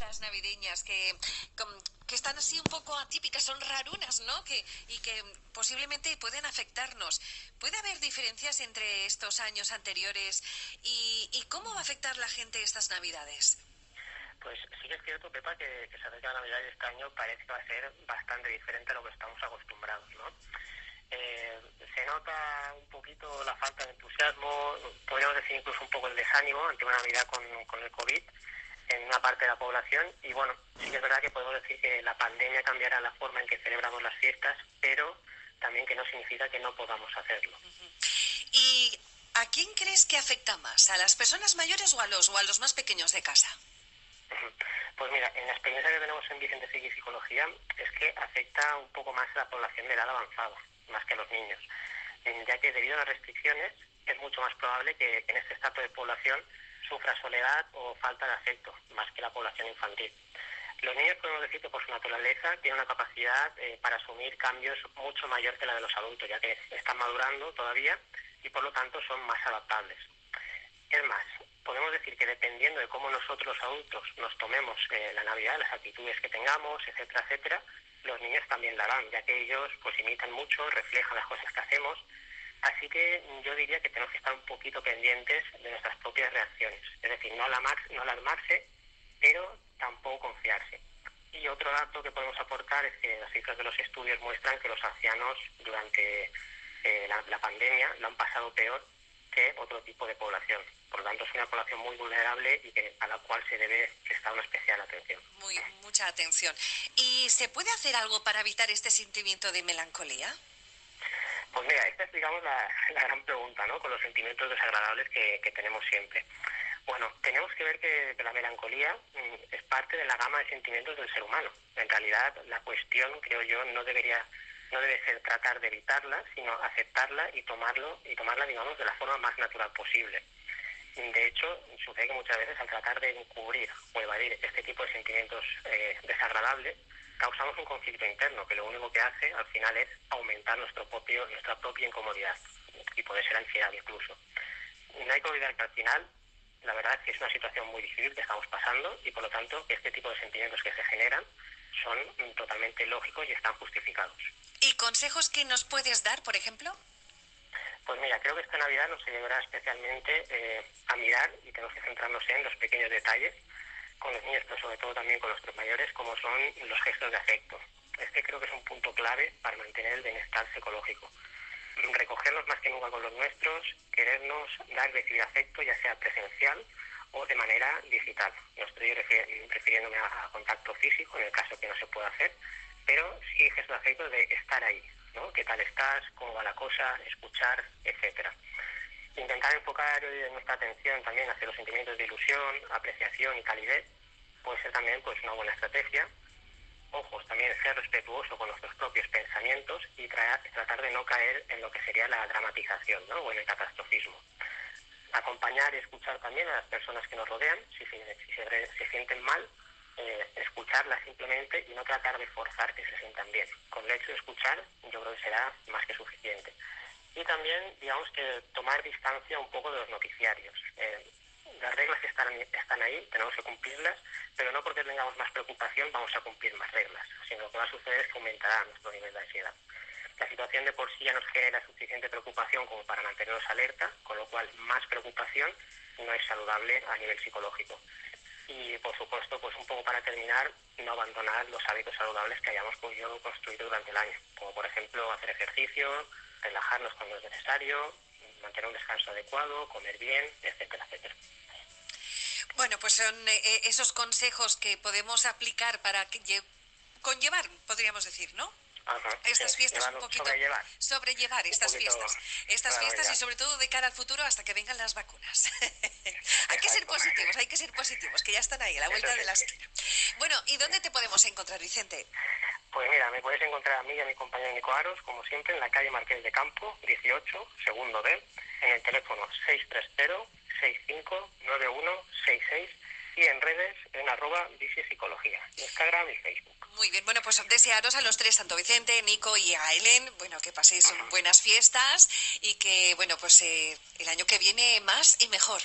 fiestas navideñas que, que están así un poco atípicas, son rarunas, ¿no? Que, y que posiblemente pueden afectarnos. ¿Puede haber diferencias entre estos años anteriores y, y cómo va a afectar la gente estas navidades? Pues sí que es cierto, Pepa, que, que se acerca la Navidad y este año parece que va a ser bastante diferente a lo que estamos acostumbrados, ¿no? Eh, se nota un poquito la falta de entusiasmo, podríamos decir incluso un poco el desánimo ante una Navidad con el COVID en una parte de la población y bueno, sí que es verdad que podemos decir que la pandemia cambiará la forma en que celebramos las fiestas, pero también que no significa que no podamos hacerlo. ¿Y a quién crees que afecta más? ¿A las personas mayores o a los, o a los más pequeños de casa? Pues mira, en la experiencia que tenemos en Vicente y Psicología es que afecta un poco más a la población de edad avanzada, más que a los niños, ya que debido a las restricciones es mucho más probable que en este estado de población sufra soledad o falta de afecto, más que la población infantil. Los niños podemos decir que por su naturaleza tienen una capacidad eh, para asumir cambios mucho mayor que la de los adultos, ya que están madurando todavía y por lo tanto son más adaptables. Es más, podemos decir que dependiendo de cómo nosotros los adultos nos tomemos eh, la Navidad, las actitudes que tengamos, etcétera, etcétera, los niños también la harán, ya que ellos pues imitan mucho, reflejan las cosas que hacemos. Así que yo diría que tenemos que estar un poquito pendientes de nuestras propias reacciones. Es decir, no, no alarmarse, pero tampoco confiarse. Y otro dato que podemos aportar es que las cifras de los estudios muestran que los ancianos durante eh, la pandemia lo han pasado peor que otro tipo de población. Por lo tanto, es una población muy vulnerable y que, a la cual se debe prestar una especial atención. Muy, mucha atención. ¿Y se puede hacer algo para evitar este sentimiento de melancolía? Pues mira, esta es, digamos, la, gran pregunta, ¿no? Con los sentimientos desagradables que, tenemos siempre. Bueno, tenemos que ver que, que, la melancolía mm, es parte de la gama de sentimientos del ser humano. En realidad, la cuestión, creo yo, no debería no debe ser tratar de evitarla, sino aceptarla y tomarlo y tomarla, digamos, de la forma más natural posible. De hecho, sucede que muchas veces al tratar de encubrir o evadir este tipo de sentimientos eh, desagradables, causamos un conflicto interno que lo único que hace al final es aumentar nuestro propio, nuestra propia incomodidad y puede ser ansiedad incluso. No hay que olvidar que al final la verdad es que es una situación muy difícil que estamos pasando y por lo tanto este tipo de sentimientos que se generan son totalmente lógicos y están justificados. ¿Y consejos que nos puedes dar, por ejemplo? Pues mira, creo que esta Navidad nos ayudará especialmente eh, a mirar y tenemos que centrarnos en los pequeños detalles con los niños, pero sobre todo también con los mayores, como son los gestos de afecto. Este creo que es un punto clave para mantener el bienestar psicológico. Recogernos más que nunca con los nuestros, querernos dar recibir afecto, ya sea presencial o de manera digital. No estoy refiriéndome a, contacto físico, en el caso que no se pueda hacer, pero sí gestos de afecto de estar ahí, ¿no? ¿Qué tal estás? ¿Cómo va la cosa? Escuchar, etcétera. Intentar enfocar nuestra atención también hacia los sentimientos de ilusión, apreciación y calidez puede ser también pues una buena estrategia. Ojos, también ser respetuoso con nuestros propios pensamientos y tratar de no caer en lo que sería la dramatización ¿no? o en el catastrofismo. Acompañar y escuchar también a las personas que nos rodean si se sienten mal eh, escucharla simplemente y no tratar de forzar que se sientan bien. Con el hecho de escuchar yo creo que será más que suficiente. Y también, digamos que tomar distancia un poco de los noticiarios. Eh, las reglas están, están ahí, tenemos que cumplirlas, pero no porque tengamos más preocupación vamos a cumplir más reglas, sino lo que va a suceder es que aumentará nuestro nivel de ansiedad. La situación de por sí ya nos genera suficiente preocupación como para mantenernos alerta, con lo cual más preocupación no es saludable a nivel psicológico y por supuesto pues un poco para terminar no abandonar los hábitos saludables que hayamos construido durante el año como por ejemplo hacer ejercicio relajarnos cuando es necesario mantener un descanso adecuado comer bien etcétera etcétera. Bueno pues son eh, esos consejos que podemos aplicar para conllevar podríamos decir no estas fiestas un poquito sobrellevar, sobrellevar estas fiestas. Estas fiestas y sobre todo de cara al futuro hasta que vengan las vacunas. Hay que ser positivos hay que ser positivos que ya están ahí a la vuelta de la esquina. bueno y dónde te podemos encontrar Vicente pues mira me puedes encontrar a mí y a mi compañero Nico Aros como siempre en la calle Marqués de Campo 18 segundo B en el teléfono 630 65 9166 y en redes en arroba psicología, Instagram y Facebook. Muy bien, bueno, pues desearos a los tres, Santo Vicente, Nico y a Helen, bueno, que paséis buenas fiestas y que, bueno, pues eh, el año que viene más y mejor.